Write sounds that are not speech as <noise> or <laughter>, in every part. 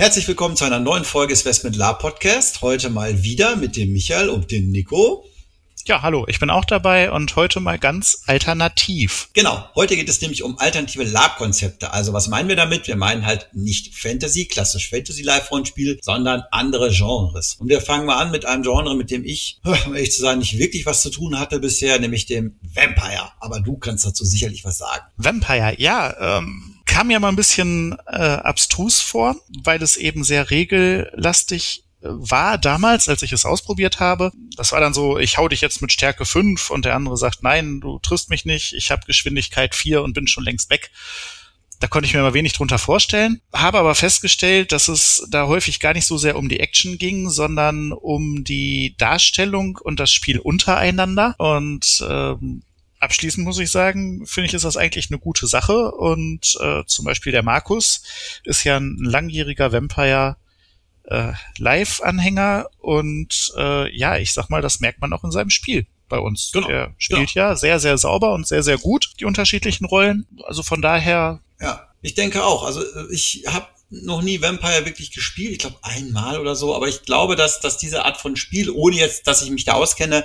Herzlich willkommen zu einer neuen Folge des Westment Lab Podcast. Heute mal wieder mit dem Michael und dem Nico. Ja, hallo, ich bin auch dabei und heute mal ganz alternativ. Genau, heute geht es nämlich um alternative Lab-Konzepte. Also was meinen wir damit? Wir meinen halt nicht Fantasy, klassisch Fantasy-Live-Rollenspiel, sondern andere Genres. Und wir fangen mal an mit einem Genre, mit dem ich, <laughs> um ehrlich zu sein, nicht wirklich was zu tun hatte bisher, nämlich dem Vampire. Aber du kannst dazu sicherlich was sagen. Vampire, ja, ähm, kam mir mal ein bisschen äh, abstrus vor, weil es eben sehr regellastig äh, war damals, als ich es ausprobiert habe. Das war dann so, ich hau dich jetzt mit Stärke 5 und der andere sagt, nein, du triffst mich nicht, ich habe Geschwindigkeit 4 und bin schon längst weg. Da konnte ich mir mal wenig drunter vorstellen, habe aber festgestellt, dass es da häufig gar nicht so sehr um die Action ging, sondern um die Darstellung und das Spiel untereinander. Und ähm, abschließend muss ich sagen, finde ich, ist das eigentlich eine gute Sache. Und äh, zum Beispiel der Markus ist ja ein langjähriger Vampire äh, Live-Anhänger und äh, ja, ich sag mal, das merkt man auch in seinem Spiel bei uns. Genau. Er spielt genau. ja sehr, sehr sauber und sehr, sehr gut, die unterschiedlichen Rollen. Also von daher. Ja, ich denke auch. Also ich habe noch nie Vampire wirklich gespielt. Ich glaube einmal oder so. Aber ich glaube, dass, dass diese Art von Spiel, ohne jetzt, dass ich mich da auskenne,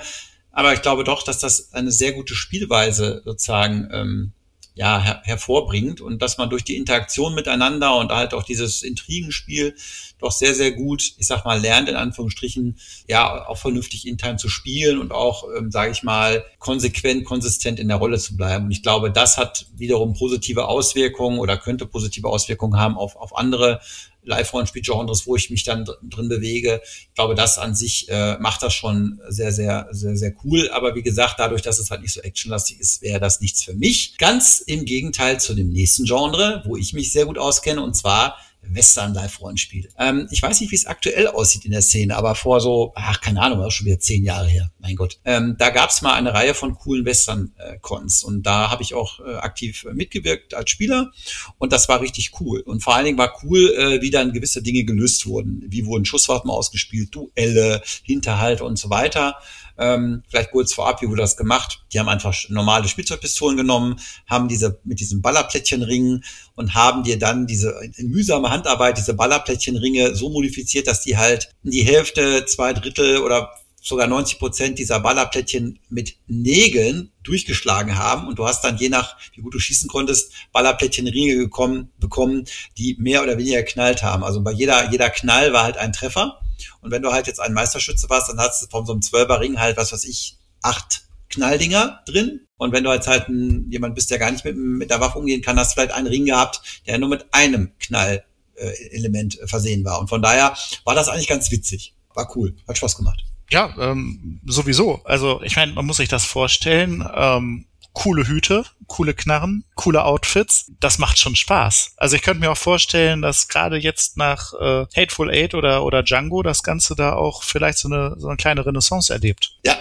aber ich glaube doch, dass das eine sehr gute Spielweise sozusagen ähm, ja, her hervorbringt und dass man durch die Interaktion miteinander und halt auch dieses Intrigenspiel doch sehr, sehr gut, ich sag mal, lernt in Anführungsstrichen, ja, auch vernünftig in Time zu spielen und auch, ähm, sage ich mal, konsequent, konsistent in der Rolle zu bleiben. Und ich glaube, das hat wiederum positive Auswirkungen oder könnte positive Auswirkungen haben auf, auf andere Live-Rollenspiel-Genres, wo ich mich dann drin bewege. Ich glaube, das an sich äh, macht das schon sehr, sehr, sehr, sehr cool. Aber wie gesagt, dadurch, dass es halt nicht so actionlastig ist, wäre das nichts für mich. Ganz im Gegenteil zu dem nächsten Genre, wo ich mich sehr gut auskenne, und zwar Western-Live-Rollenspiel. Ähm, ich weiß nicht, wie es aktuell aussieht in der Szene, aber vor so, ach, keine Ahnung, auch schon wieder zehn Jahre her, mein Gott. Ähm, da gab es mal eine Reihe von coolen Western-Cons und da habe ich auch äh, aktiv mitgewirkt als Spieler und das war richtig cool. Und vor allen Dingen war cool, äh, wie dann gewisse Dinge gelöst wurden. Wie wurden Schusswaffen ausgespielt, Duelle, Hinterhalte und so weiter. Ähm, vielleicht kurz vorab, wie wurde das gemacht? Die haben einfach normale Spielzeugpistolen genommen, haben diese mit diesem Ballerplättchenringen und haben dir dann diese mühsame Handarbeit diese Ballerplättchenringe so modifiziert, dass die halt die Hälfte, zwei Drittel oder sogar 90 Prozent dieser Ballerplättchen mit Nägeln durchgeschlagen haben und du hast dann je nach, wie gut du schießen konntest, Ballerplättchenringe gekommen, bekommen, die mehr oder weniger geknallt haben. Also bei jeder, jeder Knall war halt ein Treffer und wenn du halt jetzt ein Meisterschütze warst, dann hast du von so einem Zwölferring halt, was weiß ich, acht Knalldinger drin. Und wenn du jetzt halt ein, jemand bist, der gar nicht mit, mit der Waffe umgehen kann, hast du vielleicht einen Ring gehabt, der nur mit einem Knallelement äh, versehen war. Und von daher war das eigentlich ganz witzig. War cool. Hat Spaß gemacht. Ja, ähm, sowieso. Also ich meine, man muss sich das vorstellen. Ähm, coole Hüte, coole Knarren, coole Outfits. Das macht schon Spaß. Also ich könnte mir auch vorstellen, dass gerade jetzt nach äh, Hateful Eight oder, oder Django das Ganze da auch vielleicht so eine, so eine kleine Renaissance erlebt. Ja,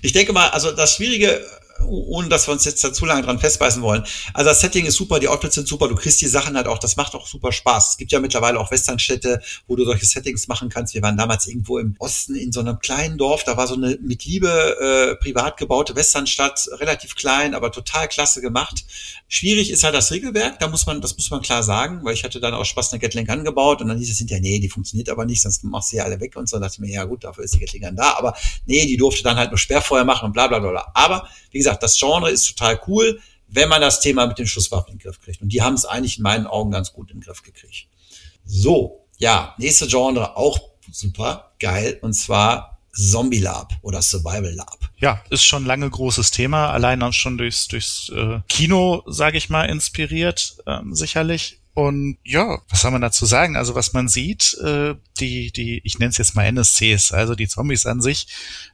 ich denke mal, also das Schwierige ohne dass wir uns jetzt da zu lange dran festbeißen wollen. Also das Setting ist super, die Outfits sind super, du kriegst die Sachen halt auch, das macht auch super Spaß. Es gibt ja mittlerweile auch Westernstädte, wo du solche Settings machen kannst. Wir waren damals irgendwo im Osten in so einem kleinen Dorf, da war so eine mit Liebe äh, privat gebaute Westernstadt, relativ klein, aber total klasse gemacht. Schwierig ist halt das Regelwerk, da muss man, das muss man klar sagen, weil ich hatte dann auch Spaß eine Gatling angebaut und dann hieß es hinterher, nee, die funktioniert aber nicht, sonst machst du ja alle weg und so. Dann dachte ich mir, ja gut, dafür ist die Gatling da, aber nee, die durfte dann halt nur Sperrfeuer machen und bla bla bla. bla. Aber wie gesagt, das Genre ist total cool, wenn man das Thema mit den Schusswaffen in den Griff kriegt. Und die haben es eigentlich in meinen Augen ganz gut in den Griff gekriegt. So, ja, nächste Genre auch super geil und zwar Zombie Lab oder Survival Lab. Ja, ist schon lange großes Thema, allein auch schon durchs, durchs äh, Kino, sage ich mal, inspiriert, ähm, sicherlich. Und ja, was soll man dazu sagen? Also was man sieht, äh, die, die, ich nenne es jetzt mal NSCs, also die Zombies an sich,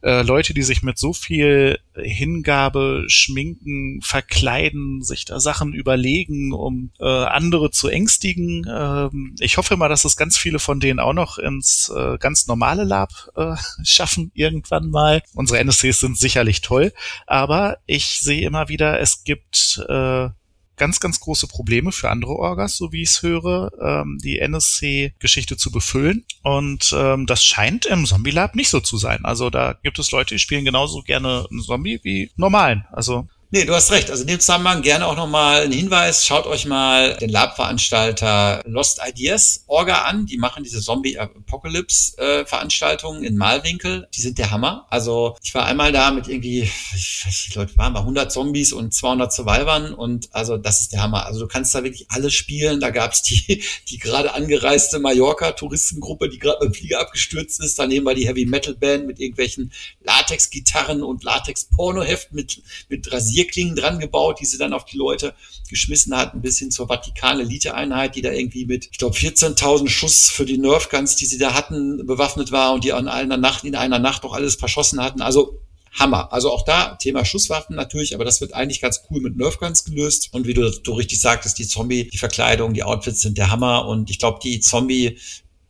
äh, Leute, die sich mit so viel Hingabe schminken, verkleiden, sich da Sachen überlegen, um äh, andere zu ängstigen. Ähm, ich hoffe mal, dass es ganz viele von denen auch noch ins äh, ganz normale Lab äh, <laughs> schaffen irgendwann mal. Unsere NSCs sind sicherlich toll, aber ich sehe immer wieder, es gibt äh, ganz, ganz große Probleme für andere Orgas, so wie ich es höre, ähm, die NSC-Geschichte zu befüllen. Und ähm, das scheint im Zombie Lab nicht so zu sein. Also da gibt es Leute, die spielen genauso gerne einen Zombie wie normalen. Also Nee, du hast recht. Also in dem Zusammenhang gerne auch nochmal ein Hinweis. Schaut euch mal den Lab-Veranstalter Lost Ideas Orga an. Die machen diese Zombie-Apocalypse-Veranstaltungen in Malwinkel. Die sind der Hammer. Also ich war einmal da mit irgendwie, ich weiß nicht, Leute waren mal 100 Zombies und 200 Survivern und also das ist der Hammer. Also du kannst da wirklich alles spielen. Da gab's die, <laughs> die gerade angereiste Mallorca-Touristengruppe, die gerade beim Flieger abgestürzt ist. Daneben war die Heavy-Metal-Band mit irgendwelchen Latex-Gitarren und Latex-Pornoheften mit, mit Rasier Rasierklingen dran gebaut, die sie dann auf die Leute geschmissen hatten, bis hin zur Vatikan-Elite-Einheit, die da irgendwie mit, ich glaube, 14.000 Schuss für die Nerfguns, die sie da hatten, bewaffnet war und die an einer Nacht, in einer Nacht doch alles verschossen hatten. Also Hammer. Also auch da Thema Schusswaffen natürlich, aber das wird eigentlich ganz cool mit Nerfguns gelöst. Und wie du, du richtig sagtest, die Zombie, die Verkleidung, die Outfits sind der Hammer. Und ich glaube, die Zombie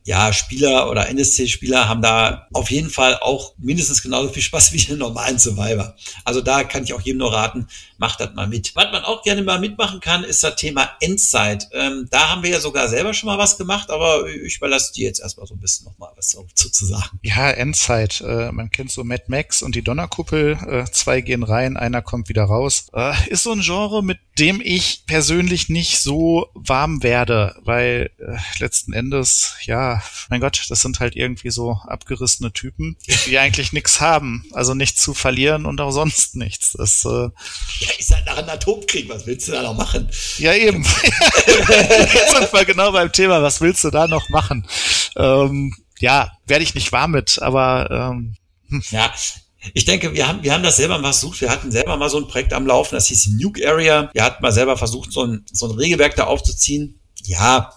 ja, Spieler oder NSC-Spieler haben da auf jeden Fall auch mindestens genauso viel Spaß <laughs> wie den normalen Survivor. Also da kann ich auch jedem nur raten, macht das mal mit. Was man auch gerne mal mitmachen kann, ist das Thema Endzeit. Ähm, da haben wir ja sogar selber schon mal was gemacht, aber ich überlasse dir jetzt erstmal so ein bisschen nochmal was <laughs> zu, zu sagen. Ja, Endzeit. Äh, man kennt so Mad Max und die Donnerkuppel. Äh, zwei gehen rein, einer kommt wieder raus. Äh, ist so ein Genre, mit dem ich persönlich nicht so warm werde, weil äh, letzten Endes, ja, mein Gott, das sind halt irgendwie so abgerissene Typen, die eigentlich nichts haben. Also nichts zu verlieren und auch sonst nichts. Das, äh, ja, ist halt nach einem Atomkrieg, was willst du da noch machen? Ja, eben. Jetzt sind wir genau beim Thema, was willst du da noch machen? Ähm, ja, werde ich nicht warm mit, aber ähm, hm. ja, ich denke, wir haben, wir haben das selber mal versucht. Wir hatten selber mal so ein Projekt am Laufen, das hieß Nuke Area. Wir hatten mal selber versucht, so ein, so ein Regelwerk da aufzuziehen. Ja,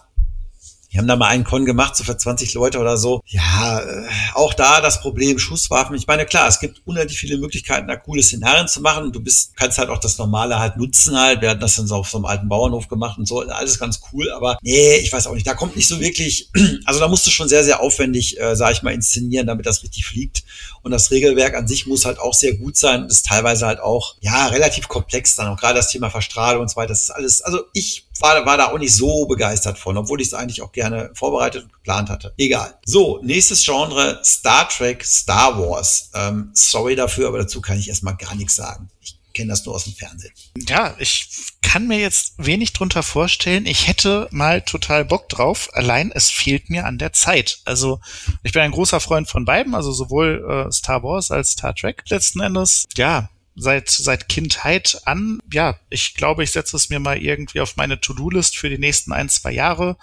wir haben da mal einen Con gemacht, so für 20 Leute oder so. Ja, äh, auch da das Problem Schusswaffen. Ich meine, klar, es gibt unendlich viele Möglichkeiten, da coole Szenarien zu machen. Du bist, kannst halt auch das Normale halt nutzen halt. Wir hatten das dann so auf so einem alten Bauernhof gemacht und so. Alles ganz cool, aber nee, ich weiß auch nicht. Da kommt nicht so wirklich, <clears throat> also da musst du schon sehr, sehr aufwendig, äh, sag ich mal, inszenieren, damit das richtig fliegt. Und das Regelwerk an sich muss halt auch sehr gut sein ist teilweise halt auch, ja, relativ komplex dann. Auch gerade das Thema Verstrahlung und so weiter. Das ist alles, also ich war, war da auch nicht so begeistert von, obwohl ich es eigentlich auch gerne vorbereitet und geplant hatte. Egal. So, nächstes Genre, Star Trek, Star Wars. Ähm, sorry dafür, aber dazu kann ich erstmal gar nichts sagen. Ich kenne das nur aus dem Fernsehen. Ja, ich kann mir jetzt wenig drunter vorstellen. Ich hätte mal total Bock drauf. Allein es fehlt mir an der Zeit. Also ich bin ein großer Freund von beiden, also sowohl äh, Star Wars als Star Trek letzten Endes. Ja, seit, seit Kindheit an. Ja, ich glaube, ich setze es mir mal irgendwie auf meine To-Do-List für die nächsten ein, zwei Jahre,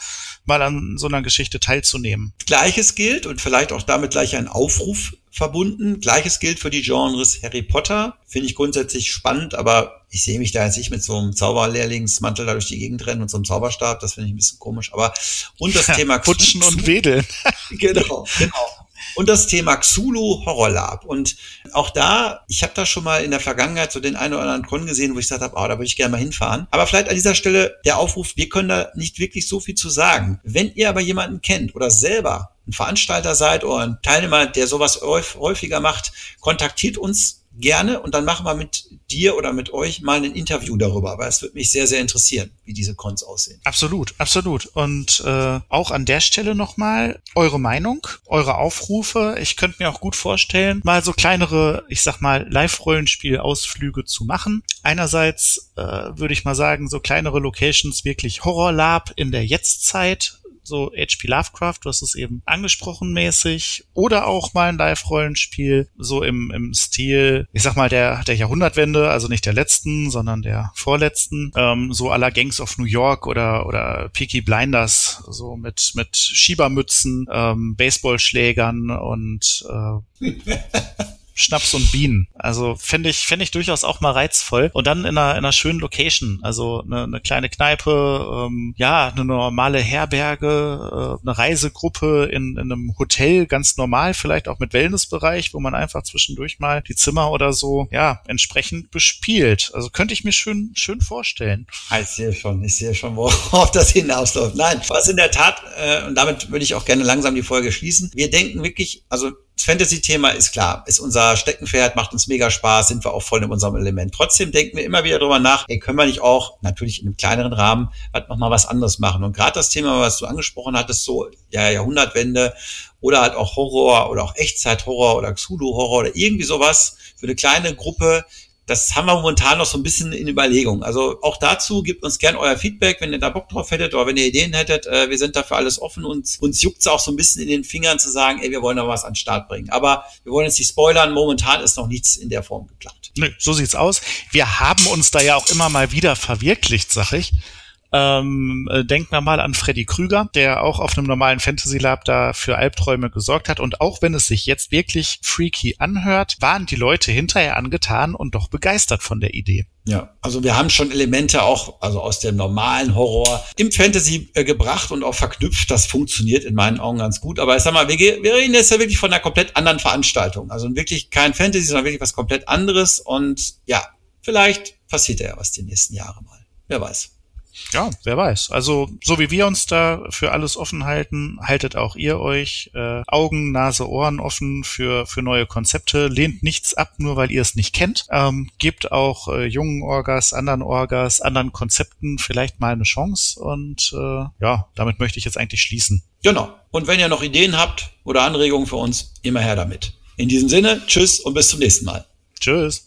mal an so einer Geschichte teilzunehmen. Gleiches gilt und vielleicht auch damit gleich ein Aufruf verbunden. Gleiches gilt für die Genres Harry Potter. Finde ich grundsätzlich spannend, aber ich sehe mich da jetzt nicht mit so einem Zauberlehrlingsmantel da durch die Gegend rennen und so einem Zauberstab. Das finde ich ein bisschen komisch. Aber und das <laughs> Thema Putschen und Wedeln. <laughs> <laughs> genau, genau und das Thema Xulu Horror Lab. Und auch da, ich habe da schon mal in der Vergangenheit so den einen oder anderen Con gesehen, wo ich gesagt habe, oh, da würde ich gerne mal hinfahren. Aber vielleicht an dieser Stelle der Aufruf, wir können da nicht wirklich so viel zu sagen. Wenn ihr aber jemanden kennt oder selber ein Veranstalter seid oder ein Teilnehmer, der sowas häufiger macht, kontaktiert uns gerne und dann machen wir mit dir oder mit euch mal ein Interview darüber, weil es würde mich sehr, sehr interessieren, wie diese Cons aussehen. Absolut, absolut. Und äh, auch an der Stelle nochmal eure Meinung, eure Aufrufe. Ich könnte mir auch gut vorstellen, mal so kleinere, ich sag mal, Live-Rollenspiel-Ausflüge zu machen. Einerseits äh, würde ich mal sagen, so kleinere Locations wirklich Horror Lab in der Jetztzeit, so HP Lovecraft, du hast es eben angesprochen mäßig, oder auch mal ein Live-Rollenspiel, so im, im Stil, ich sag mal, der, der Jahrhundertwende, also nicht der letzten, sondern der vorletzten, ähm, so aller Gangs of New York oder, oder Peaky Blinders, so mit, mit Schiebermützen, ähm, Baseballschlägern und äh, <laughs> Schnaps und Bienen. Also fände ich, fände ich durchaus auch mal reizvoll. Und dann in einer, in einer schönen Location. Also eine, eine kleine Kneipe, ähm, ja, eine normale Herberge, äh, eine Reisegruppe in, in einem Hotel, ganz normal, vielleicht auch mit Wellnessbereich, wo man einfach zwischendurch mal die Zimmer oder so, ja, entsprechend bespielt. Also könnte ich mir schön, schön vorstellen. Ich sehe schon, ich sehe schon, worauf das hinausläuft. Nein, was in der Tat, äh, und damit würde ich auch gerne langsam die Folge schließen. Wir denken wirklich, also das Fantasy-Thema ist klar, ist unser Steckenpferd, macht uns mega Spaß, sind wir auch voll in unserem Element. Trotzdem denken wir immer wieder darüber nach, ey, können wir nicht auch, natürlich in einem kleineren Rahmen, halt nochmal was anderes machen. Und gerade das Thema, was du angesprochen hattest, so ja, Jahrhundertwende oder halt auch Horror oder auch Echtzeit-Horror oder Xulu-Horror oder irgendwie sowas für eine kleine Gruppe, das haben wir momentan noch so ein bisschen in Überlegung. Also auch dazu gebt uns gern euer Feedback, wenn ihr da Bock drauf hättet oder wenn ihr Ideen hättet. Äh, wir sind dafür alles offen und uns juckt's auch so ein bisschen in den Fingern zu sagen, ey, wir wollen da was an den Start bringen. Aber wir wollen jetzt nicht spoilern. Momentan ist noch nichts in der Form geplant. Nö, so sieht's aus. Wir haben uns da ja auch immer mal wieder verwirklicht, sag ich. Ähm, äh, denkt man mal an Freddy Krüger, der auch auf einem normalen Fantasy Lab da für Albträume gesorgt hat. Und auch wenn es sich jetzt wirklich freaky anhört, waren die Leute hinterher angetan und doch begeistert von der Idee. Ja, also wir haben schon Elemente auch, also aus dem normalen Horror im Fantasy äh, gebracht und auch verknüpft. Das funktioniert in meinen Augen ganz gut. Aber ich sag mal, wir, wir reden jetzt ja wirklich von einer komplett anderen Veranstaltung. Also wirklich kein Fantasy, sondern wirklich was komplett anderes. Und ja, vielleicht passiert ja was die nächsten Jahre mal. Wer weiß. Ja, wer weiß. Also so wie wir uns da für alles offen halten, haltet auch ihr euch äh, Augen, Nase, Ohren offen für, für neue Konzepte. Lehnt nichts ab, nur weil ihr es nicht kennt. Ähm, gebt auch äh, jungen Orgas, anderen Orgas, anderen Konzepten vielleicht mal eine Chance. Und äh, ja, damit möchte ich jetzt eigentlich schließen. Genau. Und wenn ihr noch Ideen habt oder Anregungen für uns, immer her damit. In diesem Sinne, tschüss und bis zum nächsten Mal. Tschüss.